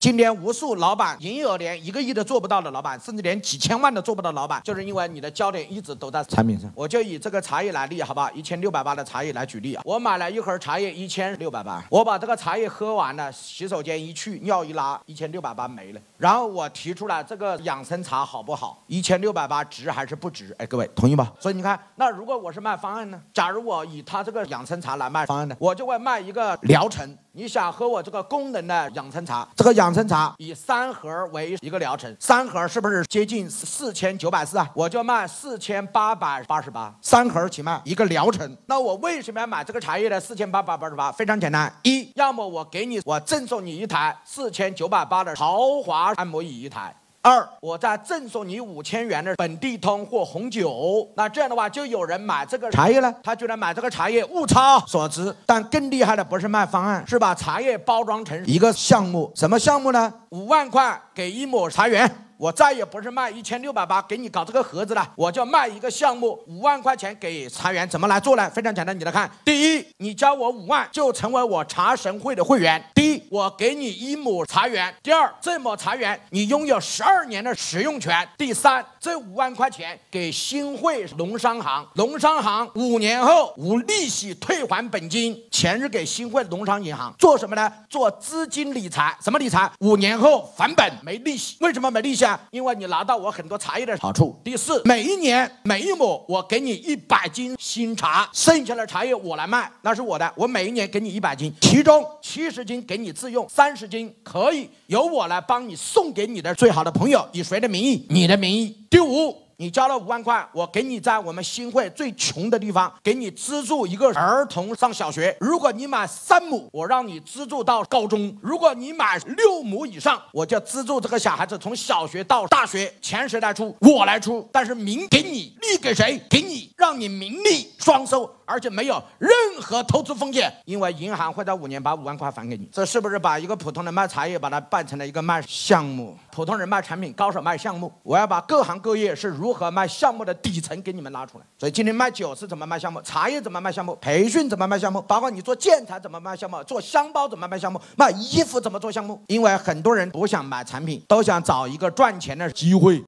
今天无数老板营业额连一个亿都做不到的老板，甚至连几千万都做不到的老板，就是因为你的焦点一直都在产品上。我就以这个茶叶来例，好吧，一千六百八的茶叶来举例啊。我买了一盒茶叶，一千六百八，我把这个茶叶喝完了，洗手间一去，尿一拉，一千六百八没了。然后我提出来这个养生茶好不好？一千六百八值还是不值？哎，各位同意吧？所以你看，那如果我是卖方案呢？假如我以他这个养生茶来卖方案呢，我就会卖一个疗程。你想喝我这个功能的养生茶？这个养生茶以三盒为一个疗程，三盒是不是接近四千九百四啊？我就卖四千八百八十八，三盒起卖一个疗程。那我为什么要买这个茶叶呢四千八百八十八？非常简单，一要么我给你，我赠送你一台四千九百八的豪华按摩椅一台。二，我再赠送你五千元的本地通或红酒，那这样的话就有人买这个茶叶了，他居然买这个茶叶物超所值。但更厉害的不是卖方案，是把茶叶包装成一个项目。什么项目呢？五万块给一亩茶园。我再也不是卖一千六百八给你搞这个盒子了，我就卖一个项目五万块钱给茶园，怎么来做呢？非常简单，你来看。第一，你交我五万就成为我茶神会的会员。第一，我给你一亩茶园。第二，这亩茶园你拥有十二年的使用权。第三，这五万块钱给新会农商行，农商行五年后无利息退还本金，钱是给新会农商银行做什么呢？做资金理财。什么理财？五年后返本没利息。为什么没利息？因为你拿到我很多茶叶的好处。第四，每一年每一亩我给你一百斤新茶，剩下的茶叶我来卖，那是我的。我每一年给你一百斤，其中七十斤给你自用，三十斤可以由我来帮你送给你的最好的朋友，以谁的名义？你的名义。第五。你交了五万块，我给你在我们新会最穷的地方，给你资助一个儿童上小学。如果你买三亩，我让你资助到高中；如果你买六亩以上，我就资助这个小孩子从小学到大学。钱谁来出？我来出。但是名给你，利给谁？给你，让你名利双收。而且没有任何投资风险，因为银行会在五年把五万块还给你。这是不是把一个普通人卖茶叶，把它办成了一个卖项目？普通人卖产品，高手卖项目。我要把各行各业是如如何卖项目的底层给你们拉出来。所以今天卖酒是怎么卖项目，茶叶怎么卖项目，培训怎么卖项目，包括你做建材怎么卖项目，做箱包怎么卖项目，卖衣服怎么做项目。因为很多人不想买产品，都想找一个赚钱的机会。